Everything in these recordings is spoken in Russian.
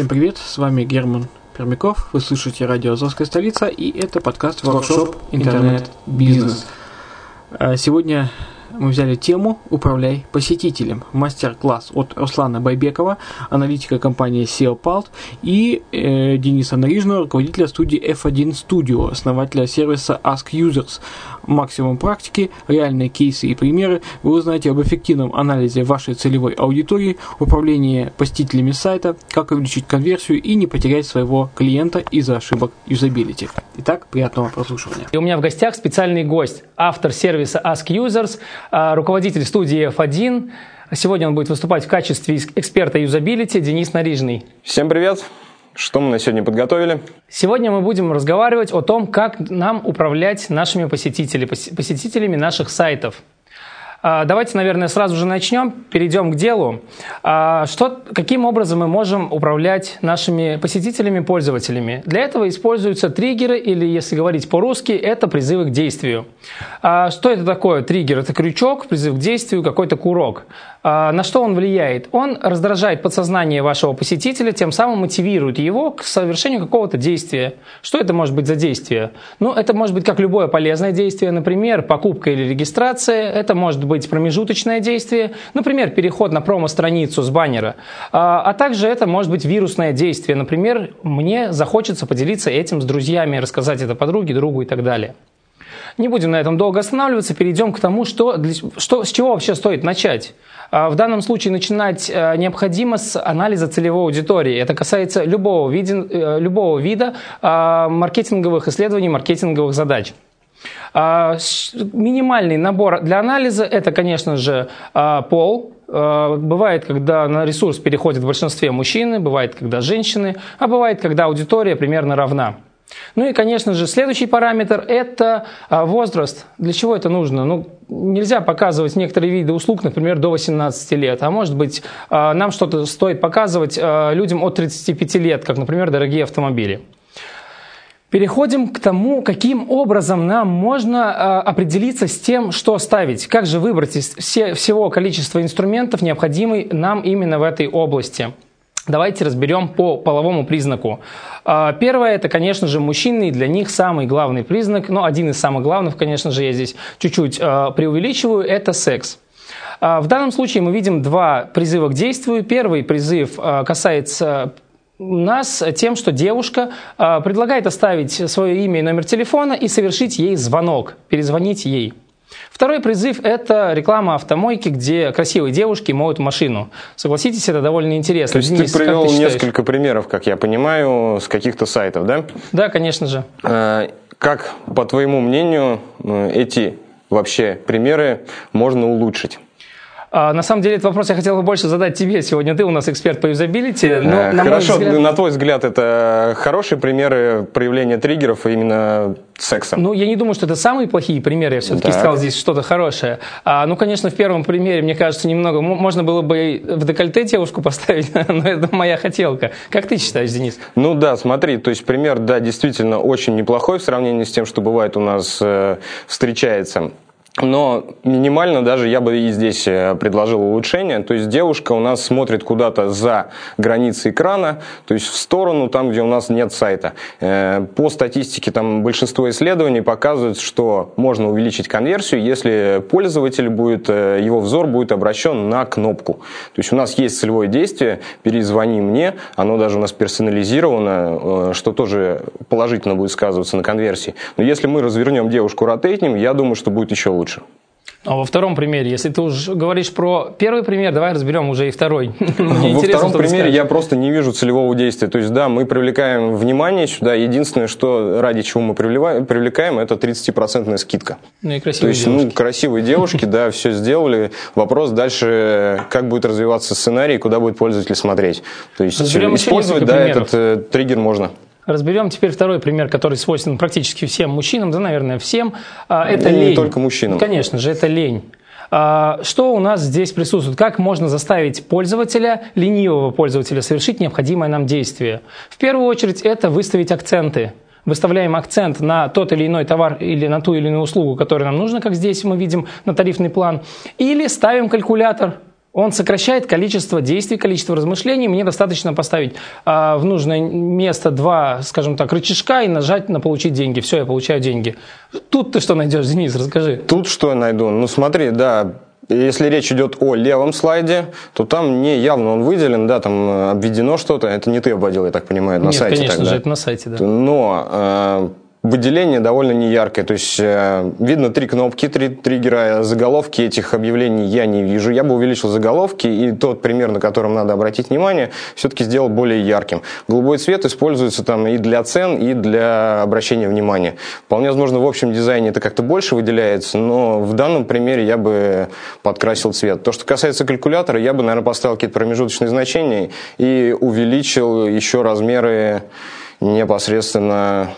Всем привет, с вами Герман Пермяков, вы слушаете радио «Азовская столица» и это подкаст «Воркшоп Интернет Бизнес». А сегодня мы взяли тему «Управляй посетителем». Мастер-класс от Руслана Байбекова, аналитика компании SEO Palt и э, Дениса Нарижного, руководителя студии F1 Studio, основателя сервиса Ask Users максимум практики, реальные кейсы и примеры, вы узнаете об эффективном анализе вашей целевой аудитории, управлении посетителями сайта, как увеличить конверсию и не потерять своего клиента из-за ошибок юзабилити. Итак, приятного прослушивания. И у меня в гостях специальный гость, автор сервиса Ask Users, а, руководитель студии F1. Сегодня он будет выступать в качестве эксперта юзабилити Денис Нарижный. Всем привет! Что мы на сегодня подготовили? Сегодня мы будем разговаривать о том, как нам управлять нашими посетителями, посетителями наших сайтов. А, давайте, наверное, сразу же начнем, перейдем к делу. А, что, каким образом мы можем управлять нашими посетителями, пользователями? Для этого используются триггеры, или, если говорить по-русски, это призывы к действию. А, что это такое триггер? Это крючок, призыв к действию, какой-то курок. На что он влияет? Он раздражает подсознание вашего посетителя, тем самым мотивирует его к совершению какого-то действия. Что это может быть за действие? Ну, это может быть как любое полезное действие, например, покупка или регистрация. Это может быть промежуточное действие, например, переход на промо-страницу с баннера, а, а также это может быть вирусное действие, например, мне захочется поделиться этим с друзьями, рассказать это подруге, другу и так далее. Не будем на этом долго останавливаться, перейдем к тому, что, что, с чего вообще стоит начать. А, в данном случае начинать э, необходимо с анализа целевой аудитории. Это касается любого, вида, э, любого вида а, маркетинговых исследований, маркетинговых задач. А, минимальный набор для анализа – это, конечно же, пол, Бывает, когда на ресурс переходят в большинстве мужчины, бывает, когда женщины, а бывает, когда аудитория примерно равна. Ну и, конечно же, следующий параметр – это возраст. Для чего это нужно? Ну, нельзя показывать некоторые виды услуг, например, до 18 лет. А может быть, нам что-то стоит показывать людям от 35 лет, как, например, дорогие автомобили. Переходим к тому, каким образом нам можно определиться с тем, что ставить. Как же выбрать из все, всего количества инструментов, необходимый нам именно в этой области. Давайте разберем по половому признаку. А, первое, это, конечно же, мужчины, и для них самый главный признак, ну, один из самых главных, конечно же, я здесь чуть-чуть э, преувеличиваю, это секс. А, в данном случае мы видим два призыва к действию. Первый призыв касается нас тем, что девушка предлагает оставить свое имя и номер телефона и совершить ей звонок, перезвонить ей. Второй призыв – это реклама автомойки, где красивые девушки моют машину. Согласитесь, это довольно интересно. То есть Денис, ты привел ты несколько примеров, как я понимаю, с каких-то сайтов, да? Да, конечно же. А, как, по твоему мнению, э, эти вообще примеры можно улучшить? А, на самом деле, этот вопрос я хотел бы больше задать тебе. Сегодня ты у нас эксперт по юзабилити. Но, на Хорошо, взгляд... на твой взгляд, это хорошие примеры проявления триггеров именно секса? Ну, я не думаю, что это самые плохие примеры. Я все-таки сказал здесь что-то хорошее. А, ну, конечно, в первом примере, мне кажется, немного... Можно было бы в декольте девушку поставить, но это моя хотелка. Как ты считаешь, Денис? Ну да, смотри, то есть пример, да, действительно очень неплохой в сравнении с тем, что бывает у нас э, встречается. Но минимально даже я бы и здесь э, предложил улучшение. То есть девушка у нас смотрит куда-то за границы экрана, то есть в сторону, там, где у нас нет сайта. Э, по статистике там большинство исследований показывают, что можно увеличить конверсию, если пользователь будет, э, его взор будет обращен на кнопку. То есть у нас есть целевое действие «перезвони мне», оно даже у нас персонализировано, что тоже положительно будет сказываться на конверсии. Но если мы развернем девушку ротейтнем, я думаю, что будет еще лучше лучше. А во втором примере, если ты уже говоришь про первый пример, давай разберем уже и второй. Во втором примере я просто не вижу целевого действия. То есть, да, мы привлекаем внимание сюда. Единственное, что ради чего мы привлекаем, это 30% скидка. Ну и красивые То есть, ну, красивые девушки, да, все сделали. Вопрос дальше, как будет развиваться сценарий, куда будет пользователь смотреть. То есть, использовать, да, этот э, триггер можно. Разберем теперь второй пример, который свойственен практически всем мужчинам, да, наверное, всем. А, это ну, лень. Не только мужчинам. Конечно же, это лень. А, что у нас здесь присутствует? Как можно заставить пользователя, ленивого пользователя, совершить необходимое нам действие? В первую очередь это выставить акценты выставляем акцент на тот или иной товар или на ту или иную услугу, которая нам нужна, как здесь мы видим на тарифный план, или ставим калькулятор, он сокращает количество действий, количество размышлений. Мне достаточно поставить а, в нужное место два, скажем так, рычажка и нажать на «получить деньги». Все, я получаю деньги. Тут ты что найдешь, Денис, расскажи. Тут что я найду? Ну смотри, да, если речь идет о левом слайде, то там не явно он выделен, да, там обведено что-то. Это не ты обводил, я так понимаю, на Нет, сайте. конечно тогда. же, это на сайте, да. Но э, Выделение довольно неяркое, то есть э, видно три кнопки, три триггера, заголовки этих объявлений я не вижу. Я бы увеличил заголовки и тот пример, на котором надо обратить внимание, все-таки сделал более ярким. Голубой цвет используется там и для цен, и для обращения внимания. Вполне возможно, в общем дизайне это как-то больше выделяется, но в данном примере я бы подкрасил цвет. То, что касается калькулятора, я бы, наверное, поставил какие-то промежуточные значения и увеличил еще размеры непосредственно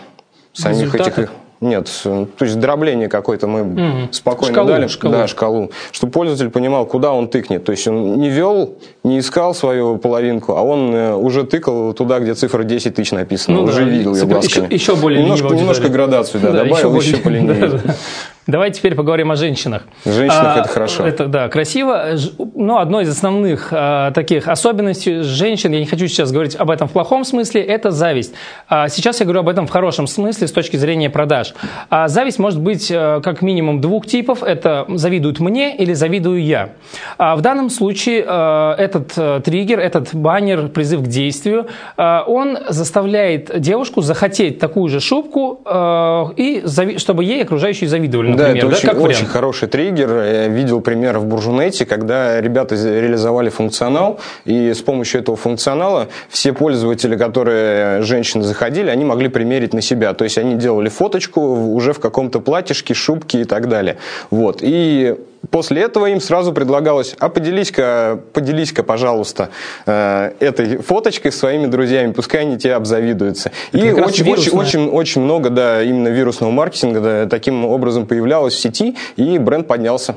самих Результаты? этих нет, то есть дробление какое-то мы угу. спокойно шкалу, дали. Шкалу. Да, шкалу. Чтобы пользователь понимал, куда он тыкнет. То есть он не вел, не искал свою половинку, а он э, уже тыкал туда, где цифра 10 тысяч написана. Ну, уже да, видел ее глазками. Еще, еще более немножко, немножко градацию да, да, добавил, еще, еще поленивее. Давайте теперь поговорим о женщинах. Женщинах а, это хорошо. Это, да, красиво. Но одно из основных а, таких особенностей женщин, я не хочу сейчас говорить об этом в плохом смысле, это зависть. А, сейчас я говорю об этом в хорошем смысле с точки зрения продаж. А, зависть может быть а, как минимум двух типов. Это завидуют мне или завидую я. А, в данном случае а, этот а, триггер, этот баннер, призыв к действию, а, он заставляет девушку захотеть такую же шубку, а, и зави- чтобы ей окружающие завидовали например. Да, это да, очень, как очень хороший триггер. Я видел пример в Буржунете, когда ребята реализовали функционал, и с помощью этого функционала все пользователи, которые женщины заходили, они могли примерить на себя. То есть они делали фоточку уже в каком-то платьишке, шубке и так далее. Вот. И После этого им сразу предлагалось, а поделись-ка, поделись-ка, пожалуйста, э, этой фоточкой своими друзьями, пускай они тебе обзавидуются. Это и очень, очень, очень, очень много, да, именно вирусного маркетинга да, таким образом появлялось в сети, и бренд поднялся.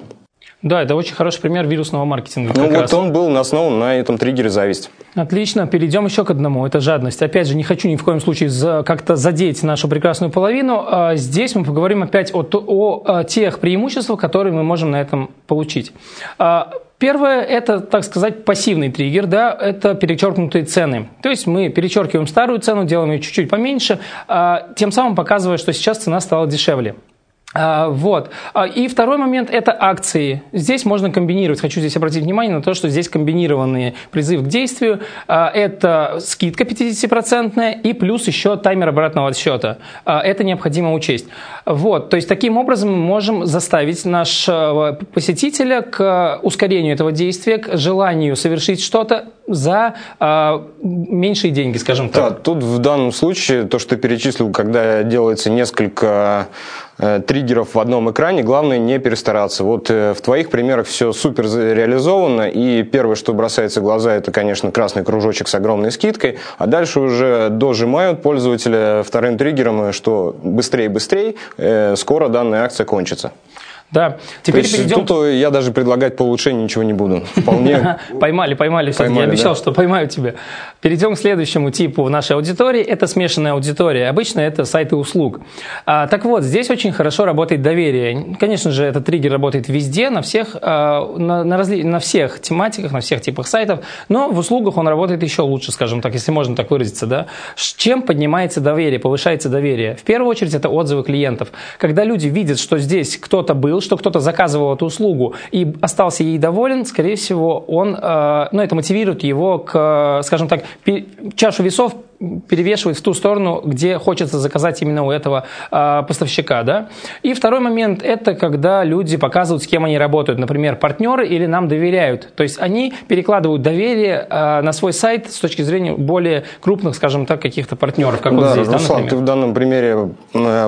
Да, это очень хороший пример вирусного маркетинга. Ну вот раз. он был основан на этом триггере зависть. Отлично, перейдем еще к одному, это жадность. Опять же, не хочу ни в коем случае за, как-то задеть нашу прекрасную половину. А здесь мы поговорим опять о, о, о тех преимуществах, которые мы можем на этом получить. А, Первое – это, так сказать, пассивный триггер, да, это перечеркнутые цены. То есть мы перечеркиваем старую цену, делаем ее чуть-чуть поменьше, а, тем самым показывая, что сейчас цена стала дешевле. А, вот. А, и второй момент – это акции. Здесь можно комбинировать. Хочу здесь обратить внимание на то, что здесь комбинированный призыв к действию. А, это скидка 50% и плюс еще таймер обратного отсчета. Это необходимо учесть. Вот. То есть таким образом мы можем заставить нашего посетителя к ускорению этого действия, к желанию совершить что-то за меньшие деньги, скажем так. Да, тут в данном случае то, что ты перечислил, когда делается несколько триггеров в одном экране, главное не перестараться. Вот э, в твоих примерах все супер реализовано, и первое, что бросается в глаза, это, конечно, красный кружочек с огромной скидкой, а дальше уже дожимают пользователя вторым триггером, что быстрее-быстрее, э, скоро данная акция кончится. Да. Теперь То есть перейдем... Тут я даже предлагать по улучшению ничего не буду. Вполне... Поймали, поймали. я обещал, что поймаю тебя. Перейдем к следующему типу нашей аудитории. Это смешанная аудитория. Обычно это сайты услуг. А, так вот, здесь очень хорошо работает доверие. Конечно же, этот триггер работает везде, на всех, а, на, на, разли... на всех тематиках, на всех типах сайтов, но в услугах он работает еще лучше, скажем так, если можно так выразиться. Да? Чем поднимается доверие, повышается доверие? В первую очередь это отзывы клиентов. Когда люди видят, что здесь кто-то был, был, что кто-то заказывал эту услугу и остался ей доволен, скорее всего, он, э, ну, это мотивирует его к, скажем так, чашу весов перевешивает в ту сторону, где хочется заказать именно у этого э, поставщика. Да? И второй момент – это когда люди показывают, с кем они работают. Например, партнеры или нам доверяют. То есть они перекладывают доверие э, на свой сайт с точки зрения более крупных, скажем так, каких-то партнеров. Как да, вот здесь, Руслан, да, ты в данном примере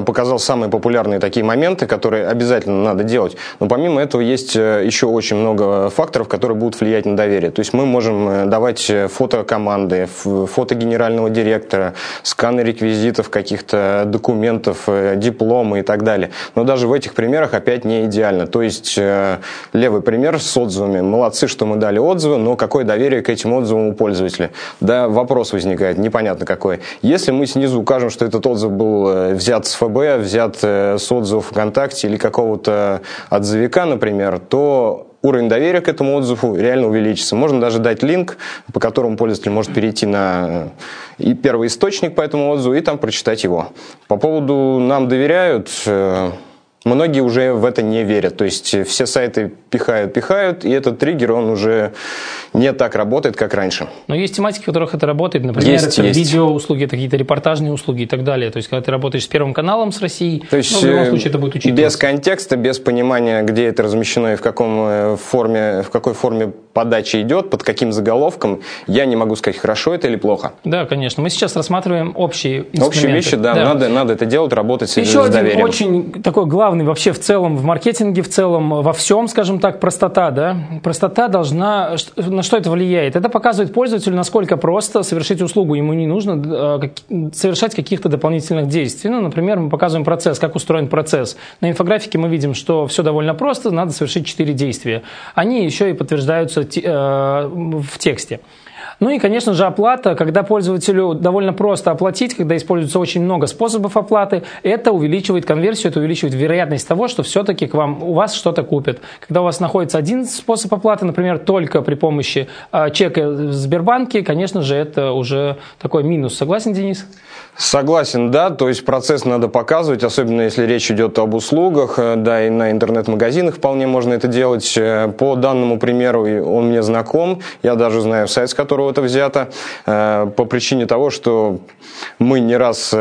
показал самые популярные такие моменты, которые обязательно надо делать. Но помимо этого есть э, еще очень много факторов, которые будут влиять на доверие. То есть мы можем э, давать э, фото команды, фото генерального директора, сканы реквизитов каких-то документов, э, дипломы и так далее. Но даже в этих примерах опять не идеально. То есть э, левый пример с отзывами. Молодцы, что мы дали отзывы, но какое доверие к этим отзывам у пользователя? Да, вопрос возникает, непонятно какой. Если мы снизу укажем, что этот отзыв был э, взят с ФБ, взят с отзывов ВКонтакте или какого-то отзывика, например, то уровень доверия к этому отзыву реально увеличится. Можно даже дать линк, по которому пользователь может перейти на и первый источник по этому отзыву и там прочитать его. По поводу «нам доверяют», э, многие уже в это не верят. То есть э, все сайты пихают, пихают, и этот триггер, он уже не так работает, как раньше. Но есть тематики, в которых это работает. Например, есть, это есть. видеоуслуги, это какие-то репортажные услуги и так далее. То есть, когда ты работаешь с Первым каналом, с Россией, То есть, ну, в любом э, случае это будет учитываться. Без контекста, без понимания, где это размещено и в, каком форме, в какой форме подача идет, под каким заголовком, я не могу сказать, хорошо это или плохо. Да, конечно. Мы сейчас рассматриваем общие инструменты. Общие вещи, да, да. Надо, надо это делать, работать Еще с доверием. Один очень такой главный вообще в целом в маркетинге, в целом во всем, скажем так, простота. Да? Простота должна... На что это влияет? Это показывает пользователю, насколько просто совершить услугу. Ему не нужно э, совершать каких-то дополнительных действий. Ну, например, мы показываем процесс, как устроен процесс. На инфографике мы видим, что все довольно просто, надо совершить четыре действия. Они еще и подтверждаются в тексте. Ну и, конечно же, оплата, когда пользователю довольно просто оплатить, когда используется очень много способов оплаты, это увеличивает конверсию, это увеличивает вероятность того, что все-таки к вам, у вас что-то купят. Когда у вас находится один способ оплаты, например, только при помощи э, чека в Сбербанке, конечно же, это уже такой минус. Согласен, Денис? Согласен, да, то есть процесс надо показывать, особенно если речь идет об услугах, э, да, и на интернет-магазинах вполне можно это делать. Э, по данному примеру он мне знаком, я даже знаю сайт, с которого это взято, э, по причине того, что мы не раз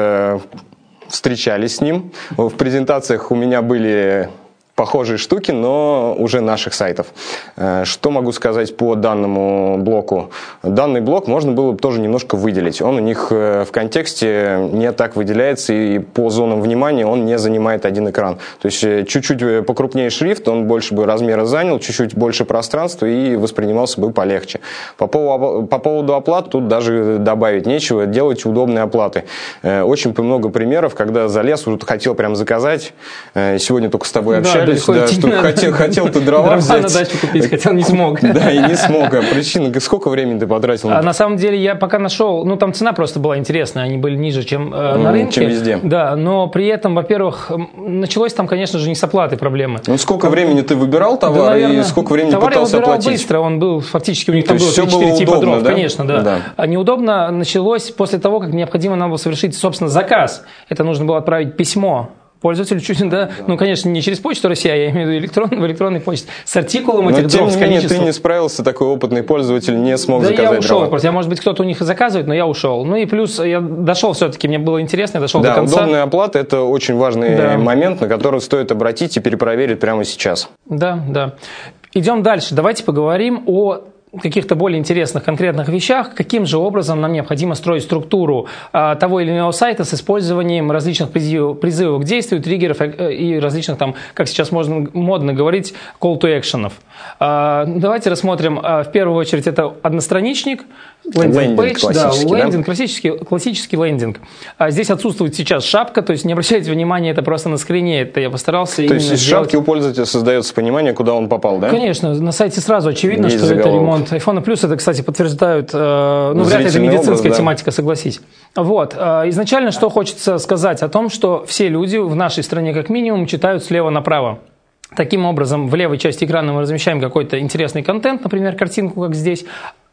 встречались с ним. В презентациях у меня были похожие штуки, но уже наших сайтов. Э, что могу сказать по данному блоку? Данный блок можно было бы тоже немножко выделить. Он у них э, в контексте не так выделяется, и по зонам внимания он не занимает один экран. То есть э, чуть-чуть покрупнее шрифт, он больше бы размера занял, чуть-чуть больше пространства и воспринимался бы полегче. По поводу, по поводу оплат тут даже добавить нечего. Делайте удобные оплаты. Очень много примеров, когда залез, вот хотел прям заказать. Сегодня только с тобой общались далеко да, что надо. хотел, хотел ты дрова Дрова взять. на дачу купить хотел, не смог. Да, и не смог. А причина, сколько времени ты потратил? А на самом деле я пока нашел, ну там цена просто была интересная, они были ниже, чем э, на рынке. чем везде. Да, но при этом, во-первых, началось там, конечно же, не с оплаты проблемы. Ну, сколько времени ты выбирал товар Да, наверное, и сколько времени товар пытался я выбирал оплатить? быстро, он был фактически, у них То там было всё 3-4 было типа удобно, дров, да? конечно, да. Да. А неудобно началось после того, как необходимо нам было совершить, собственно, заказ. Это нужно было отправить письмо пользователю чуть да, ну, конечно, не через почту России, а я имею в виду электрон, в электронной почте, с артикулом Но, этих тем дров, не менее, ты не справился, такой опытный пользователь не смог Да я заказать ушел дрова. просто. Я, может быть, кто-то у них и заказывает, но я ушел. Ну и плюс я дошел все-таки, мне было интересно, я дошел до Да, конца. удобная оплата – это очень важный Да. момент, на который стоит обратить и перепроверить прямо сейчас. Да, да. Идем дальше. Давайте поговорим о каких-то более интересных конкретных вещах, каким же образом нам необходимо строить структуру а, того или иного сайта с использованием различных призывов, к действию, триггеров э, и различных там, как сейчас можно модно говорить, call to action. А, давайте рассмотрим а, в первую очередь это одностраничник, лендинг Лендинг page, да, классический, да? лендинг, классический, классический лендинг. А здесь отсутствует сейчас шапка, то есть не обращайте внимания, это просто на скрине, это я постарался То есть из сделать. шапки у пользователя создается понимание, куда он попал, да? Конечно, на сайте сразу очевидно, Есть что это заголовок. ремонт айфона. Плюс это, кстати, подтверждают, э, ну, вряд ли это медицинская образ, да. тематика, согласись. Вот. э, Изначально что хочется сказать о том, что все люди в нашей стране как минимум читают слева направо. Таким образом, в левой части экрана мы размещаем какой-то интересный контент, например, картинку, как здесь,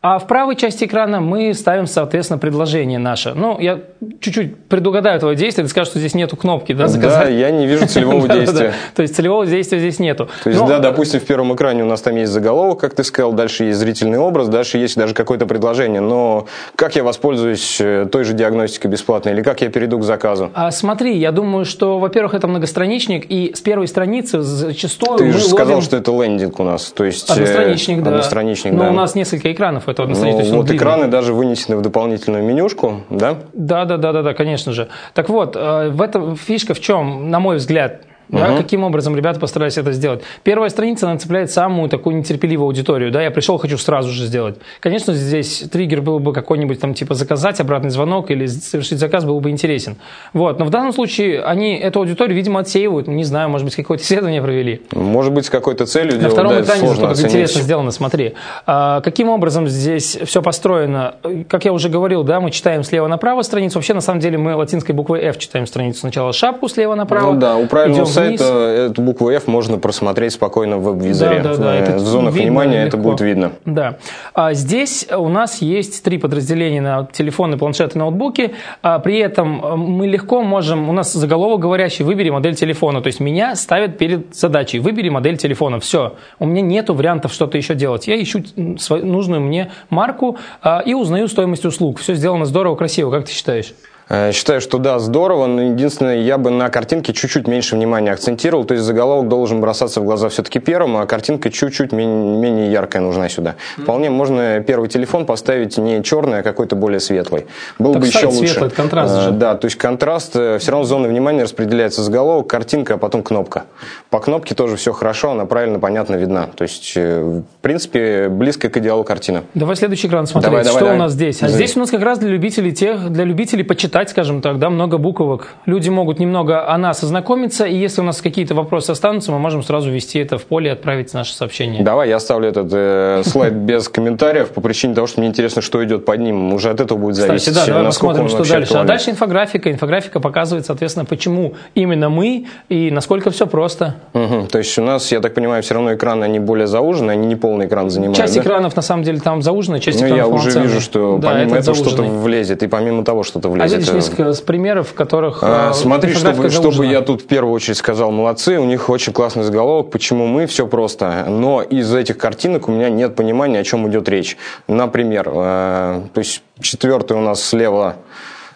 а в правой части экрана мы ставим, соответственно, предложение наше. Ну, я чуть-чуть предугадаю твое действие, ты скажешь, что здесь нету кнопки, да, Да, заказать? я не вижу целевого действия. То есть целевого действия здесь нету. То есть, Но- да, допустим, в первом экране у нас там есть заголовок, как ты сказал, дальше есть зрительный образ, дальше есть даже какое-то предложение. Но как я воспользуюсь э, той же диагностикой бесплатной или как я перейду к заказу? А смотри, я думаю, что, во-первых, это многостраничник, и с первой страницы зачастую Ты же сказал, что это лендинг у нас. То есть, э, одностраничник, да. Одностраничник, Но да. у нас несколько экранов, это Ну, одностраничник. то есть вот длинный. экраны даже вынесены в дополнительную менюшку, да? Да, да, да, да, да, конечно же. Так вот, э, в этом фишка в чем, на мой взгляд, да, Мгм. каким образом ребята постарались это сделать. Первая страница, она цепляет самую такую нетерпеливую аудиторию. Да, я пришел, хочу сразу же сделать. Конечно, здесь триггер был бы какой-нибудь там типа заказать обратный звонок или совершить заказ был бы интересен. Вот. Но в данном случае они эту аудиторию, видимо, отсеивают. Не знаю, может быть, какое-то исследование провели. Может быть, с какой-то целью На делают, втором да, экране зато как интересно сделано, смотри. А, каким образом здесь все построено? Как я уже говорил, да, мы читаем слева направо страницу. Вообще, на самом деле, мы латинской буквой F читаем страницу. Сначала шапку слева направо. Ну да, у правильного идем сайта эту букву F можно просмотреть спокойно в веб-визоре. Да, да, да, это в зонах видно внимания это легко. будет видно. Да. А здесь у нас есть три подразделения на телефоны, планшеты, ноутбуки. А при этом э, мы легко можем, у нас заголовок говорящий, выбери модель телефона. То есть меня ставят перед задачей, выбери модель телефона. Все. У меня нету вариантов что-то еще делать. Я ищу свою- нужную мне марку а, и узнаю стоимость услуг. Все сделано здорово, красиво. Как ты считаешь? Э, Считаю, что да, здорово, но единственное, я бы на картинке чуть-чуть меньше внимания акцентировал, то есть заголовок должен бросаться в глаза все-таки первым, а картинка чуть-чуть мен- менее яркая нужна сюда. Вполне можно первый телефон поставить не черный, а какой-то более светлый. Было Так бы еще лучше. светлый, контраст Э, же. Да, то есть контраст, все равно зоны внимания распределяется заголовок, картинка, а потом кнопка. По кнопке тоже все хорошо, она правильно, понятно видна. То есть, э, в принципе, близко к идеалу картина. Давай следующий экран смотреть. Давай, давай, что давай. у нас здесь? А Здесь. здесь у нас как раз для любителей тех, для любителей почитать, скажем так, да, много буквок. Люди могут немного о нас ознакомиться, и если у нас какие-то вопросы останутся, мы можем сразу ввести это в поле и отправить наше сообщение. Давай, я оставлю этот э, слайд без комментариев по причине того, что мне интересно, что идет под ним. Уже от этого будет зависеть, Кстати, да, давай посмотрим, что дальше. А дальше инфографика. Инфографика показывает, соответственно, почему именно мы и насколько все просто. То есть у нас, я так понимаю, все равно экраны, они более заужены, они не полный экран занимают, Часть да? экранов, на самом деле, там заужена, часть Ну, экранов я уже вижу, что Да, помимо этого что-то влезет, и помимо того что-то А влезет. видишь э, несколько с примеров, в которых А, э, Смотри, чтобы, чтобы я тут в первую очередь сказал, молодцы, у них очень классный заголовок, почему мы, все просто. Но из этих картинок у меня нет понимания, о чем идет речь. Например, э, то есть четвертый у нас слева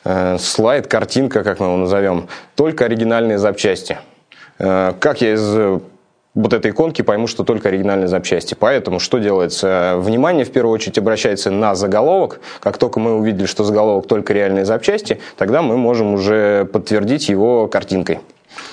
э, слайд, картинка, как мы его назовем, только оригинальные запчасти. Э, как я из вот этой иконки пойму, что только оригинальные запчасти. Поэтому что делается? Внимание в первую очередь обращается на заголовок. Как только мы увидели, что заголовок только реальные запчасти, тогда мы можем уже подтвердить его картинкой.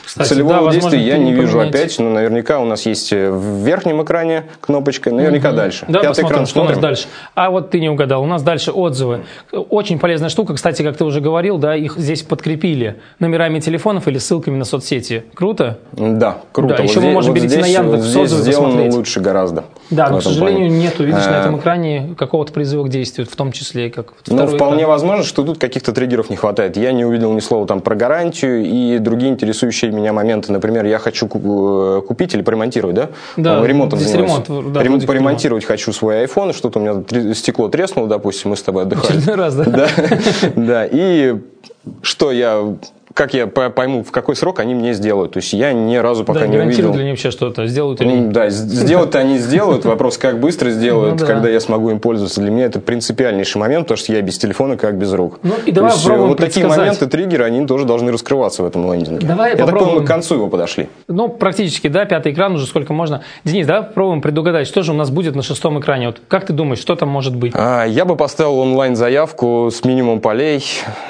Кстати, Целевого да, действия я не вижу опять, но наверняка у нас есть э, в верхнем экране кнопочка, наверняка угу. дальше. Да, Пятый посмотрим, экран что у нас дальше. А вот ты не угадал, у нас дальше отзывы. Очень полезная штука, кстати, как ты уже говорил, да, их здесь подкрепили номерами телефонов или ссылками на соцсети. Круто? Да, круто. Да, вот еще здесь, мы можем вот перейти здесь, на Яндекс вот здесь сделано посмотреть. лучше гораздо. Да, но, к сожалению, плане. нету, видишь, на этом э, экране какого-то призыва к действию, в том числе как Ну, вполне экран. возможно, что тут каких-то триггеров не хватает. Я не увидел ни слова там про гарантию и другие интересующие меня моменты. Например, я хочу э, купить или поремонтировать, да? Да, ремонтом здесь занимаюсь. ремонт. Да, Ремонт, поремонтировать ремонт. хочу свой iPhone, что-то у меня стекло треснуло, допустим, мы с тобой отдыхали. Очередной раз, да? Да, да. И что я как я пойму, в какой срок они мне сделают. То есть я ни разу пока да, не увидел. ли они вообще что-то, сделают или Да, сделают они сделают. Вопрос, как быстро сделают, ну, да. когда я смогу им пользоваться. Для меня это принципиальнейший момент, потому что я без телефона как без рук. Ну и давай есть, Вот такие моменты, триггеры, они тоже должны раскрываться в этом лендинге. Давай я попробуем. так понимаю, к концу его подошли. Ну, практически, да, пятый экран уже сколько можно. Денис, давай попробуем предугадать, что же у нас будет на шестом экране. Вот как ты думаешь, что там может быть? А, я бы поставил онлайн-заявку с минимум полей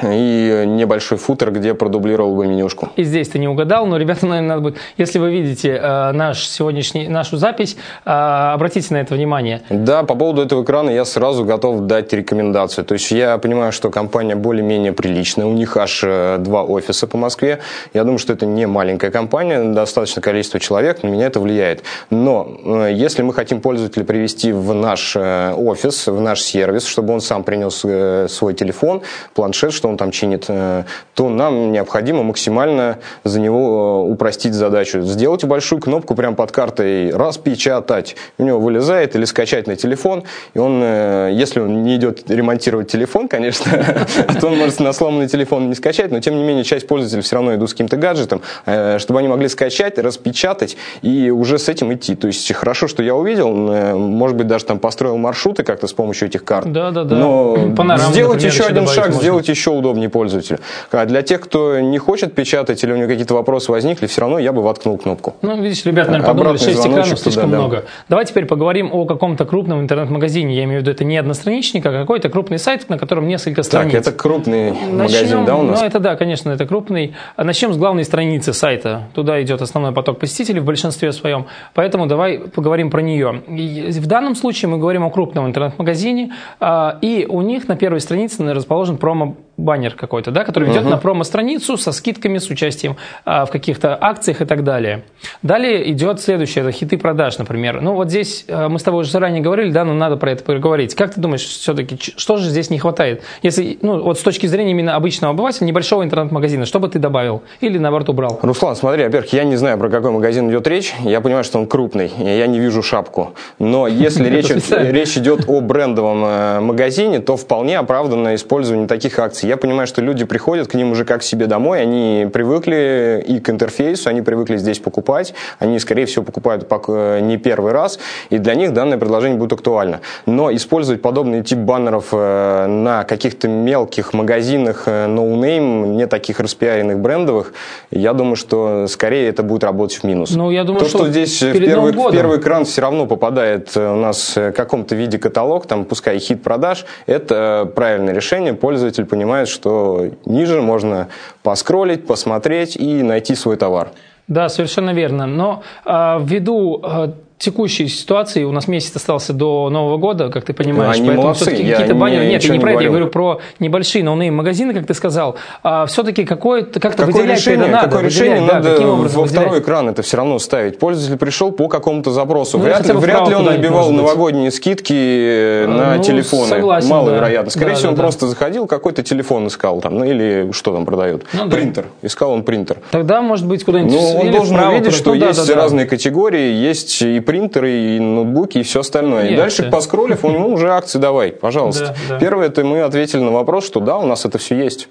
и небольшой футер, где продублировал бы менюшку и здесь ты не угадал, но, ребята, наверное, надо будет... Если вы видите э, наш сегодняшний, нашу запись, э, обратите на это внимание. Да, по поводу этого экрана я сразу готов дать рекомендацию. То есть я понимаю, что компания более-менее приличная. У них аж э, два офиса по Москве. Я думаю, что это не маленькая компания, достаточно количество человек, на меня это влияет. Но э, если мы хотим пользователя привести в наш э, офис, в наш сервис, чтобы он сам принес свой телефон, планшет, что он там чинит, то нам необходимо максимально максимально за него э, упростить задачу. Сделайте большую кнопку прямо под картой «Распечатать». У него вылезает или скачать на телефон, и он, э, если он не идет ремонтировать телефон, конечно, а то он может на сломанный телефон не скачать, но тем не менее часть пользователей все равно идут с каким-то гаджетом, э, чтобы они могли скачать, распечатать и уже с этим идти. То есть хорошо, что я увидел, может быть, даже там построил маршруты как-то с помощью этих карт. Да, да, да. Но сделать еще один шаг, сделать еще удобнее пользователю. А для тех, кто не хочет печатать, или у него какие-то вопросы возникли, все равно я бы воткнул кнопку. Ну, видишь, ребята, наверное, подумали, 6 экранов слишком туда, много. Да. Давай теперь поговорим о каком-то крупном интернет-магазине. Я имею в виду, это не одностраничник, а какой-то крупный сайт, на котором несколько страниц. Так, это крупный Начнем, магазин, да, у нас? Ну, это да, конечно, это крупный. Начнем с главной страницы сайта. Туда идет основной поток посетителей в большинстве своем. Поэтому давай поговорим про нее. В данном случае мы говорим о крупном интернет-магазине, а, и у них на первой странице расположен промо баннер какой-то, да, который ведет uh-huh. на промо-страницу со скидками, с участием а, в каких-то акциях и так далее. Далее идет следующее, это хиты продаж, например. Ну вот здесь а, мы с тобой уже заранее говорили, да, но надо про это поговорить. Как ты думаешь, все-таки, что же здесь не хватает? Если, ну вот с точки зрения именно обычного обывателя, небольшого интернет-магазина, что бы ты добавил? Или наоборот убрал? Руслан, смотри, во-первых, я не знаю, про какой магазин идет речь. Я понимаю, что он крупный, я не вижу шапку. Но если речь, идет о брендовом э, магазине, то вполне оправданно использование таких акций я понимаю, что люди приходят к ним уже как к себе домой, они привыкли и к интерфейсу, они привыкли здесь покупать, они, скорее всего, покупают не первый раз, и для них данное предложение будет актуально. Но использовать подобный тип баннеров э, на каких-то мелких магазинах э, no-name, не таких распиаренных брендовых, я думаю, что скорее это будет работать в минус. Ну, я думаю, То, что, что здесь в первый, в первый экран все равно попадает э, у нас в каком-то виде каталог, там пускай хит продаж, это правильное решение, пользователь понимает, понимает, что ниже можно поскролить, посмотреть и найти свой товар. Да, совершенно верно. Но э, ввиду э, текущей ситуации, у нас месяц остался до Нового года, как ты понимаешь, они поэтому все-таки какие-то баннеры... Нет, я не про это, я говорю про небольшие no-name магазины, как ты сказал. А все-таки какое-то как-то какое выделять решение, это надо. Какое решение да, надо во выделять? второй экран это все равно ставить. Пользователь пришел по какому-то запросу. Ну, вряд ли, вряд ли он набивал новогодние скидки э, на ну, телефоны. Согласен, Маловероятно. Да. Скорее да, всего, да, он да. просто заходил, какой-то телефон искал там, ну или что там продают. Ну, принтер. Да. Искал он принтер. Тогда, может быть, куда-нибудь... Ну, он должен увидеть, что есть разные категории, есть и принтеры, и ноутбуки и все остальное. И дальше, поскролив, у него уже акции давай, пожалуйста. Да, да. Первое, это мы ответили на вопрос, что да, у нас это все есть.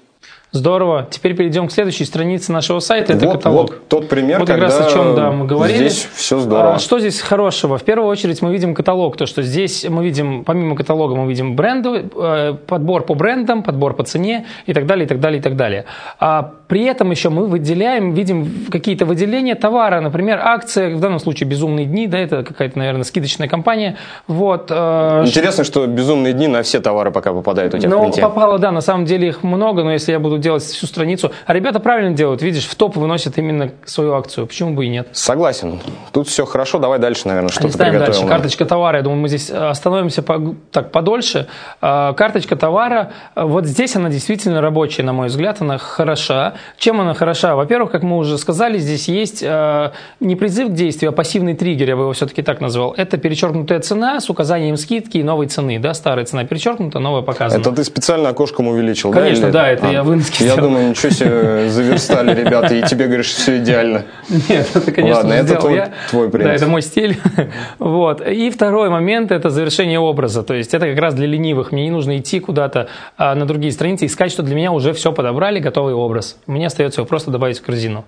Здорово. Теперь перейдем к следующей странице нашего сайта. Это вот, каталог. Вот тот пример, вот как раз о чем да, мы говорили. Здесь все здорово. А, что здесь хорошего? В первую очередь мы видим каталог. То, что здесь мы видим, помимо каталога, мы видим бренды, э, подбор по брендам, подбор по цене и так далее, и так далее, и так далее. А При этом еще мы выделяем, видим какие-то выделения товара, например, акция, в данном случае «Безумные дни», да, это какая-то, наверное, скидочная компания. Вот, э, Интересно, что «Безумные дни» на все товары пока попадают у тебя ну, в ленте. попало, да, на самом деле их много, но если я буду делать всю страницу... А ребята правильно делают, видишь, в топ выносят именно свою акцию, почему бы и нет? Согласен. Тут все хорошо, давай дальше, наверное, что-то приготовим. дальше. Карточка товара, я думаю, мы здесь остановимся по, так подольше. А, карточка товара, вот здесь она действительно рабочая, на мой взгляд, она хороша. Чем она хороша? Во-первых, как мы уже сказали, здесь есть э, не призыв к действию, а пассивный триггер, я бы его все-таки так назвал. Это перечеркнутая цена с указанием скидки и новой цены. Да? Старая цена перечеркнута, новая показана. Это ты специально окошком увеличил, Конечно, да? да, это а, я выноски Я думаю, ничего себе заверстали ребята, и тебе говоришь, все идеально. Нет, это, конечно, Ладно, это твой, я. твой принт. Да, это мой стиль. вот. И второй момент – это завершение образа. То есть это как раз для ленивых. Мне не нужно идти куда-то а, на другие страницы, искать, что для меня уже все подобрали, готовый образ. Мне остается его просто добавить в корзину.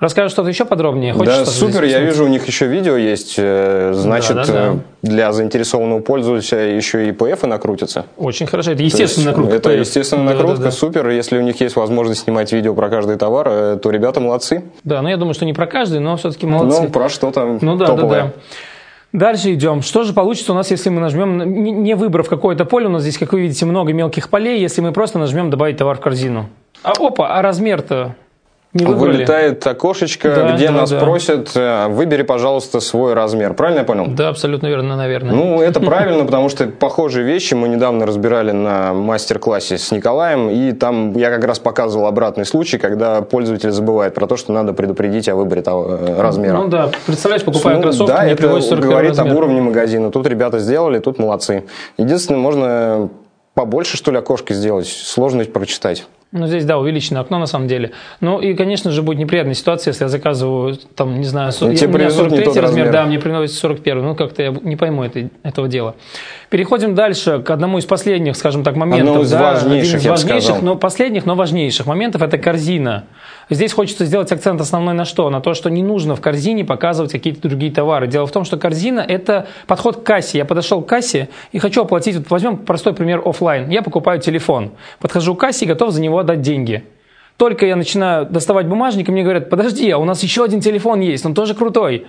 Расскажешь что-то еще подробнее? Хочешь да, супер, я вижу, у них еще видео есть. Э, значит, да, да, да. для заинтересованного пользователя еще и PF накрутятся. Очень хорошо, это естественная накрутка. Это естественная накрутка, да, да, да. супер. Если у них есть возможность снимать видео про каждый товар, э, то ребята молодцы. Да, но я думаю, что не про каждый, но все-таки молодцы. Ну, про что там ну, да, топовое. Да, да. Дальше идем. Что же получится у нас, если мы нажмем, не выбрав какое-то поле, у нас здесь, как вы видите, много мелких полей, если мы просто нажмем «Добавить товар в корзину». А опа, а размер-то не Вылетает окошечко, да, где да, нас да. просят, э, выбери, пожалуйста, свой размер. Правильно я понял? Да, абсолютно верно, наверное. Ну, это правильно, потому что похожие вещи мы недавно разбирали на мастер-классе с Николаем, и там я как раз показывал обратный случай, когда пользователь забывает про то, что надо предупредить о выборе того э, размера. Ну да, представляешь, покупаю ну, кроссовки, да, это говорит размер. об уровне магазина. Тут ребята сделали, тут молодцы. Единственное, можно побольше, что ли, окошки сделать. Сложно прочитать. Ну, здесь, да, увеличенное окно на самом деле. Ну, и, конечно же, будет неприятная ситуация, если я заказываю, там, не знаю, ну, я, у меня 43 размер, размер, да, мне приносит 41. Ну, как-то я не пойму это, этого дела. Переходим дальше к одному из последних, скажем так, моментов. Одно из да, важнейших, один из важнейших, но последних, но важнейших моментов – это корзина. Здесь хочется сделать акцент основной на что? На то, что не нужно в корзине показывать какие-то другие товары. Дело в том, что корзина – это подход к кассе. Я подошел к кассе и хочу оплатить, вот возьмем простой пример офлайн. Я покупаю телефон, подхожу к кассе и готов за него отдать деньги. Только я начинаю доставать бумажник, и мне говорят, подожди, а у нас еще один телефон есть, он тоже крутой.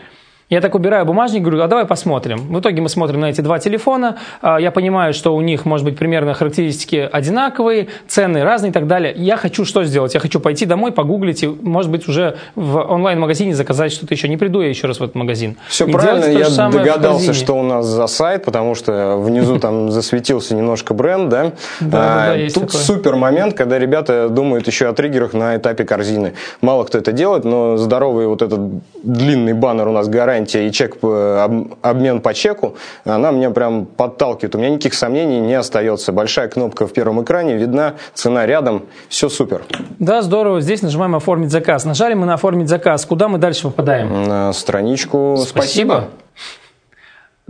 Я так убираю бумажник, говорю, а давай посмотрим. В итоге мы смотрим на эти два телефона. А, я понимаю, что у них, может быть, примерно характеристики одинаковые, цены разные и так далее. Я хочу что сделать? Я хочу пойти домой, погуглить и, может быть, уже в онлайн-магазине заказать что-то еще. Не приду я еще раз в этот магазин. Все и правильно, я догадался, что у нас за сайт, потому что внизу там засветился немножко бренд, да? Да, да, Тут супер момент, когда ребята думают еще о триггерах на этапе корзины. Мало кто это делает, но здоровый вот этот длинный баннер у нас гарантии гарантия и чек, э, обмен по чеку, она мне прям подталкивает. У меня никаких сомнений не остается. Большая кнопка в первом экране, видна, цена рядом, все супер. Да, здорово. Здесь нажимаем «Оформить заказ». Нажали мы на «Оформить заказ». Куда мы дальше попадаем? На страничку «Спасибо». Спасибо.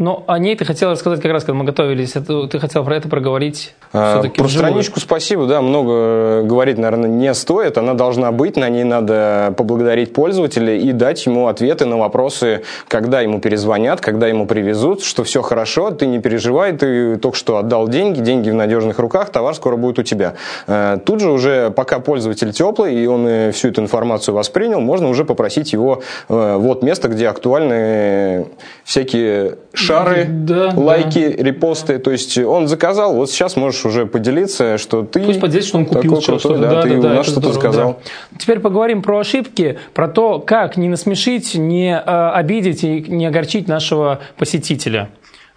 Но о ней ты хотел рассказать как раз, когда мы готовились. Это, ты хотел про это проговорить. А, про страничку спасибо, да, много говорить, наверное, не стоит. Она должна быть, на ней надо поблагодарить пользователя и дать ему ответы на вопросы, когда ему перезвонят, когда ему привезут, что все хорошо, ты не переживай, ты только что отдал деньги, деньги в надежных руках, товар скоро будет у тебя. А, тут же уже, пока пользователь теплый, и он всю эту информацию воспринял, можно уже попросить его э, вот место, где актуальны всякие шары, да, лайки, да. репосты. То есть он заказал, вот сейчас можешь уже поделиться, что ты... Пусть поделится, что он купил что-то. Да, да, ты да, у нас что-то сказал. Да. Теперь поговорим про ошибки, про то, как не насмешить, не э, обидеть и не огорчить нашего посетителя.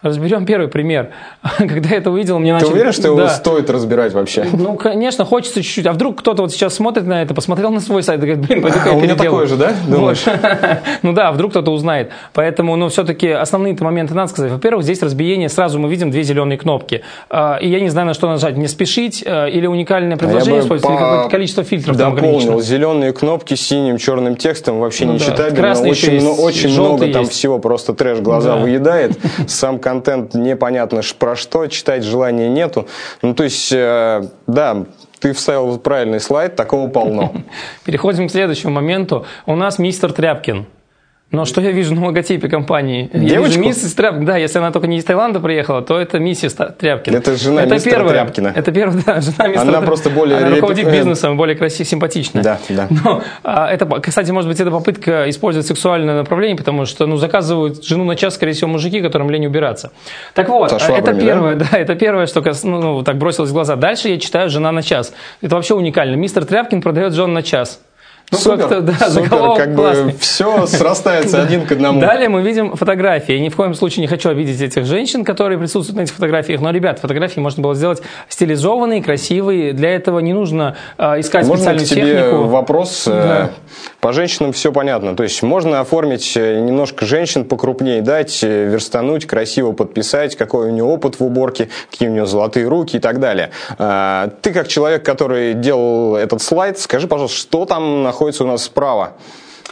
Разберем первый пример. Когда я это увидел, мне начали... Ты уверен, что да. его стоит разбирать вообще? Ну, конечно, хочется чуть-чуть. А вдруг кто-то вот сейчас смотрит на это, посмотрел на свой сайт и говорит, блин, пойду-ка я У меня такое же, да? Вот. ну да, вдруг кто-то узнает. Поэтому, ну, все-таки основные моменты надо сказать. Во-первых, здесь разбиение, сразу мы видим две зеленые кнопки. А, и я не знаю, на что нажать. Не спешить э, или уникальное предложение а использовать, или какое-то количество фильтров дополнил. Зеленые кнопки с синим черным текстом вообще ну, не да. читабельно. Очень, но очень много там всего, просто трэш глаза выедает. Сам контент непонятный непонятно про что, читать желания нету. Ну, то есть, э, да, ты вставил правильный слайд, такого полно. Переходим к следующему моменту. У нас мистер Тряпкин. Но что я вижу на логотипе компании? Я Девочку? вижу миссис Тряпкина. Да, если она только не из Таиланда приехала, то это миссис Тряпкина. Это жена мистера первое. Тряпкина. Это первая, да, жена мистера Она просто более Она руководит э, бизнесом, более красивая, симпатичная. Да, да. Но, а, это, кстати, может быть, это попытка использовать сексуальное направление, потому что, ну, заказывают жену на час, скорее всего, мужики, которым лень убираться. Так вот, Со а, это швабрами, да? первое, да? это первое, что ну, ну, так бросилось в глаза. Дальше я читаю «Жена на час». Это вообще уникально. Мистер Тряпкин продает жен на час. Ну, Супер, как-то, да, супер, заголовок как бы классный. все срастается один к одному. Далее мы видим фотографии. Я ни в коем случае не хочу обидеть этих женщин, которые присутствуют на этих фотографиях. Но, ребят, фотографии можно было сделать стилизованные, красивые. Для этого не нужно э, искать Можно к специальную тебе технику. вопрос? э, Да. По женщинам все понятно. То есть можно оформить э, немножко женщин покрупнее, дать, э, верстануть, красиво подписать, какой у нее опыт в уборке, какие у нее золотые руки и так далее. А, Ты как человек, который делал этот слайд, скажи, пожалуйста, что там находится у нас справа?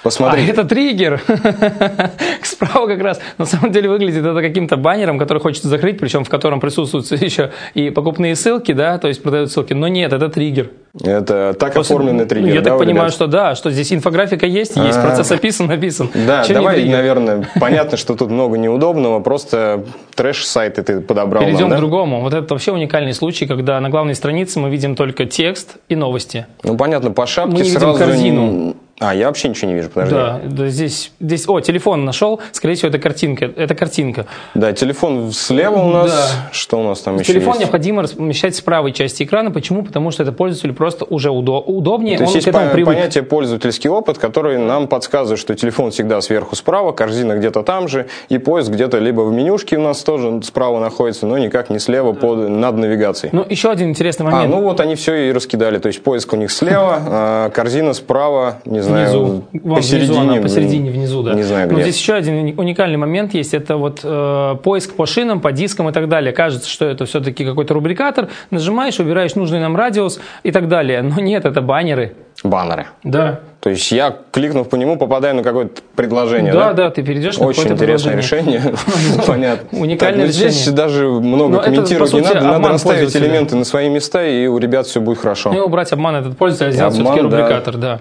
Посмотри. А это триггер. Справа как раз на самом деле выглядит это каким-то баннером, который хочется закрыть, причем в котором присутствуют еще и покупные ссылки, да, то есть продают ссылки. Но нет, это триггер. Это так Просто, оформленный ну, триггер, Я да, так понимаю, ребят? что да, что здесь инфографика есть, есть А. процесс описан, написан. Да, не давай, наверное, понятно, что тут много неудобного, просто трэш-сайты ты подобрал Перейдем нам, да? к другому. Вот это вообще уникальный случай, когда на главной странице мы видим только текст и новости. Ну, понятно, по шапке Мы не видим сразу... корзину. А, я вообще ничего не вижу, подожди. Да, да, здесь, здесь, о, телефон нашел, скорее всего, это картинка, это картинка. Да, телефон слева у нас. Да. Что у нас там еще Телефон необходимо размещать с правой части экрана. Почему? Потому что это пользователю просто уже удо- удобнее, То есть есть к этому по- привык. понятие пользовательский опыт, который нам подсказывает, что телефон всегда сверху справа, корзина где-то там же, и поиск где-то либо в менюшке у нас тоже справа находится, но никак не слева под, над навигацией. Ну, еще один интересный А, момент. ну вот они все и раскидали. То есть поиск у них слева, а корзина справа, не знаю, Внизу. Вон внизу она, блин, посередине, внизу, да. Не знаю Но где. здесь еще один уни- уникальный момент есть. Это вот э, поиск по шинам, по дискам и так далее. Кажется, что это все-таки какой-то рубрикатор. Нажимаешь, выбираешь нужный нам радиус и так далее. Но нет, это баннеры. Баннеры. Да. То есть я, кликнув по нему, попадаю на какое-то предложение, Да, да? да, ты перейдешь на Очень интересное решение. Понятно. Уникальное ну, Здесь решение. даже много комментировать не надо. Надо расставить элементы на свои места, и у ребят все будет хорошо. Ну, убрать обман этот пользователь, а сделать все-таки рубрикатор, да.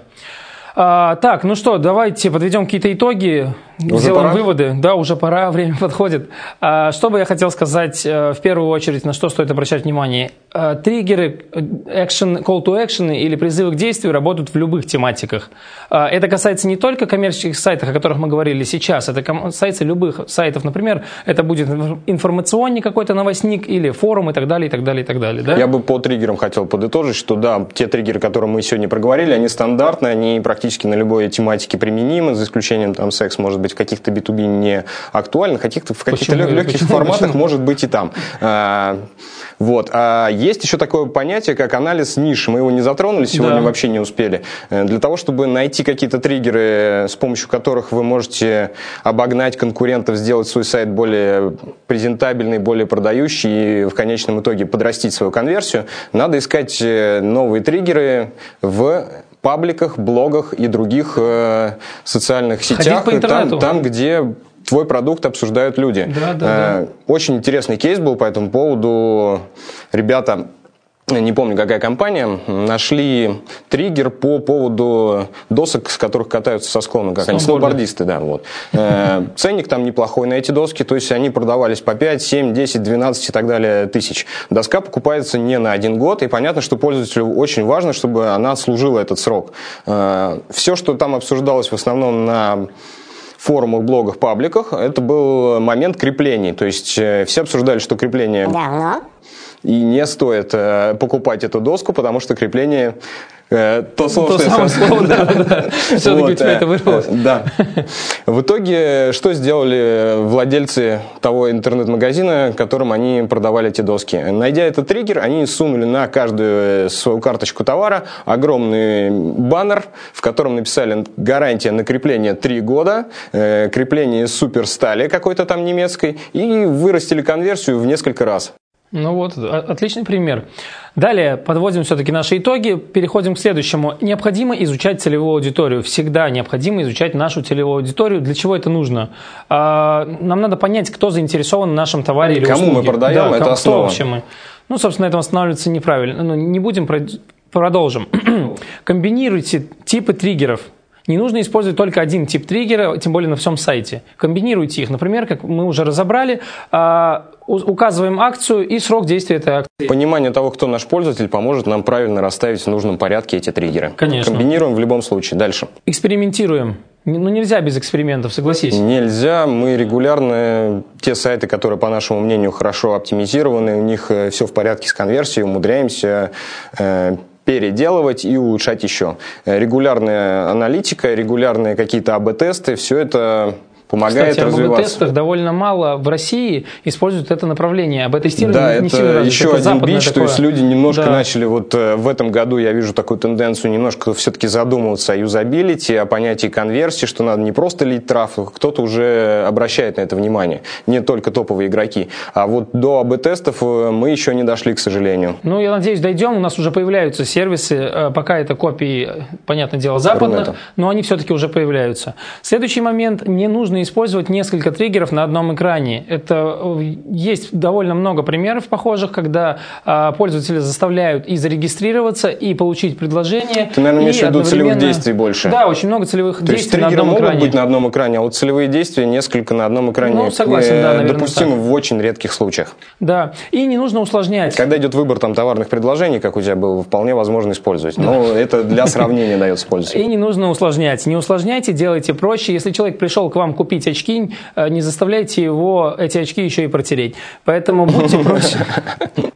А, так, ну что, давайте подведем какие-то итоги, Уже сделаем пора? выводы. Да, уже пора, время подходит. А, что бы я хотел сказать э, в первую очередь, на что стоит обращать внимание? Э, Триггеры, э, action, call to action или призывы к действию работают в любых тематиках. А, Это касается не только коммерческих сайтов, о которых мы говорили сейчас, это касается любых сайтов. Например, это будет инф- информационный какой-то новостник или форум и так далее, и так далее, и так далее. Да? Я бы по триггерам хотел подытожить, что да, те триггеры, которые мы сегодня проговорили, они стандартные, они практически на любой тематике применимы, за исключением там секс, может быть, в каких-то B2B не актуальных, в каких-то, в каких-то лег- легких Почему? форматах Почему? может быть и там. А, вот. А есть еще такое понятие, как анализ ниш. Мы его не затронули сегодня, Да. вообще не успели. Э, Для того, чтобы найти какие-то триггеры, с помощью которых вы можете обогнать конкурентов, сделать свой сайт более презентабельный, более продающий и в конечном итоге подрастить свою конверсию, надо искать э, новые триггеры в пабликах, блогах и других э, социальных сетях, там, там, где твой продукт обсуждают люди. Да, да, Э, Очень интересный кейс был по этому поводу. Ребята не помню, какая компания, нашли триггер по поводу досок, с которых катаются со склона, как они, Сноуборды. сноубордисты, да, вот. Э, Ценник там неплохой на эти доски, то есть они продавались по 5, 7, 10, 12 и так далее тысяч. Доска покупается не на один год, и понятно, что пользователю очень важно, чтобы она служила этот срок. Все, что там обсуждалось в основном на форумах, блогах, пабликах, это был момент креплений. То есть э, все обсуждали, что крепление и не стоит э, покупать эту доску, потому что крепление э, то слово, То что я самое сказал. слово, да. Все-таки у тебя э, это вырвалось. э, Да. В итоге, что сделали владельцы того интернет-магазина, которым они продавали эти доски? Найдя этот триггер, они сунули на каждую свою карточку товара огромный баннер, в котором написали гарантия на крепление 3 года, э, крепление суперстали какой-то там немецкой, и вырастили конверсию в несколько раз. Ну вот, отличный пример. Далее подводим все-таки наши итоги, переходим к следующему. Необходимо изучать целевую аудиторию. Всегда необходимо изучать нашу целевую аудиторию. Для чего это нужно? А, Нам надо понять, кто заинтересован в нашем товаре или Кому мы услуге. продаем, Да, это кому- кто основа. вообще мы. Ну, собственно, на этом останавливаться неправильно. Ну, не будем, про- продолжим. Комбинируйте типы триггеров. Не нужно использовать только один тип триггера, тем более на всем сайте. Комбинируйте их. Например, как мы уже разобрали, а, указываем акцию и срок действия этой акции. Понимание того, кто наш пользователь, поможет нам правильно расставить в нужном порядке эти триггеры. Конечно. Комбинируем в любом случае. Дальше. Экспериментируем. Ну, нельзя без экспериментов, согласись. Нельзя. Мы регулярно, те сайты, которые, по нашему мнению, хорошо оптимизированы, у них э, все в порядке с конверсией, умудряемся э, переделывать и улучшать еще. Регулярная аналитика, регулярные какие-то АБ-тесты, все это помогает Кстати, развиваться. тестах довольно мало в России используют это направление. Об тестировании да, не это сильно еще это один бич, такое. то есть люди немножко Да. начали вот э, в этом году, я вижу такую тенденцию, немножко все-таки задумываться о юзабилити, о понятии конверсии, что надо не просто лить трафик, кто-то уже обращает на это внимание, не только топовые игроки. А вот до АБ-тестов э, мы еще не дошли, к сожалению. Ну, я надеюсь, дойдем. У нас уже появляются сервисы, э, пока это копии, понятное дело, западных, Рунета. но они все-таки уже появляются. Следующий момент. Не нужно использовать несколько триггеров на одном экране. Это э, есть довольно много примеров похожих, когда э, пользователи заставляют и зарегистрироваться, и получить предложение. Ты, наверное, имеешь в виду целевых действий больше? Да, очень много целевых То есть действий на триггеры одном могут экране. быть на одном экране, а вот целевые действия несколько на одном экране Ну, согласен, э, да, наверное, допустимы так. в очень редких случаях. Да, и не нужно усложнять. Когда идет выбор там товарных предложений, как у тебя было, вполне возможно использовать. Но это для сравнения дается пользу. И не нужно усложнять. Не усложняйте, делайте проще. Если человек пришел к вам купить очки, э, не заставляйте его эти очки еще и протереть. Поэтому будьте проще.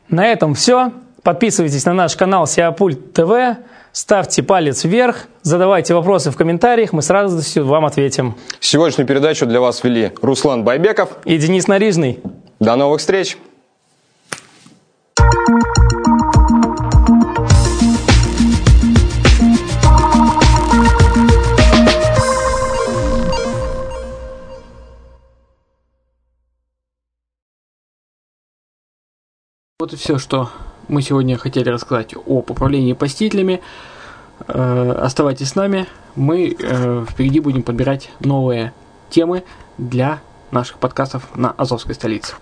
На этом все. Подписывайтесь на наш канал Сиапульт ТВ, ставьте палец вверх, задавайте вопросы в комментариях, мы с радостью вам ответим. Сегодняшнюю передачу для вас вели Руслан Байбеков. И Денис Нарижный. До новых встреч! Вот и все, что мы сегодня хотели рассказать о управлении посетителями. Э, Оставайтесь с нами. Мы э, впереди будем подбирать новые темы для наших подкастов на Азовской столице.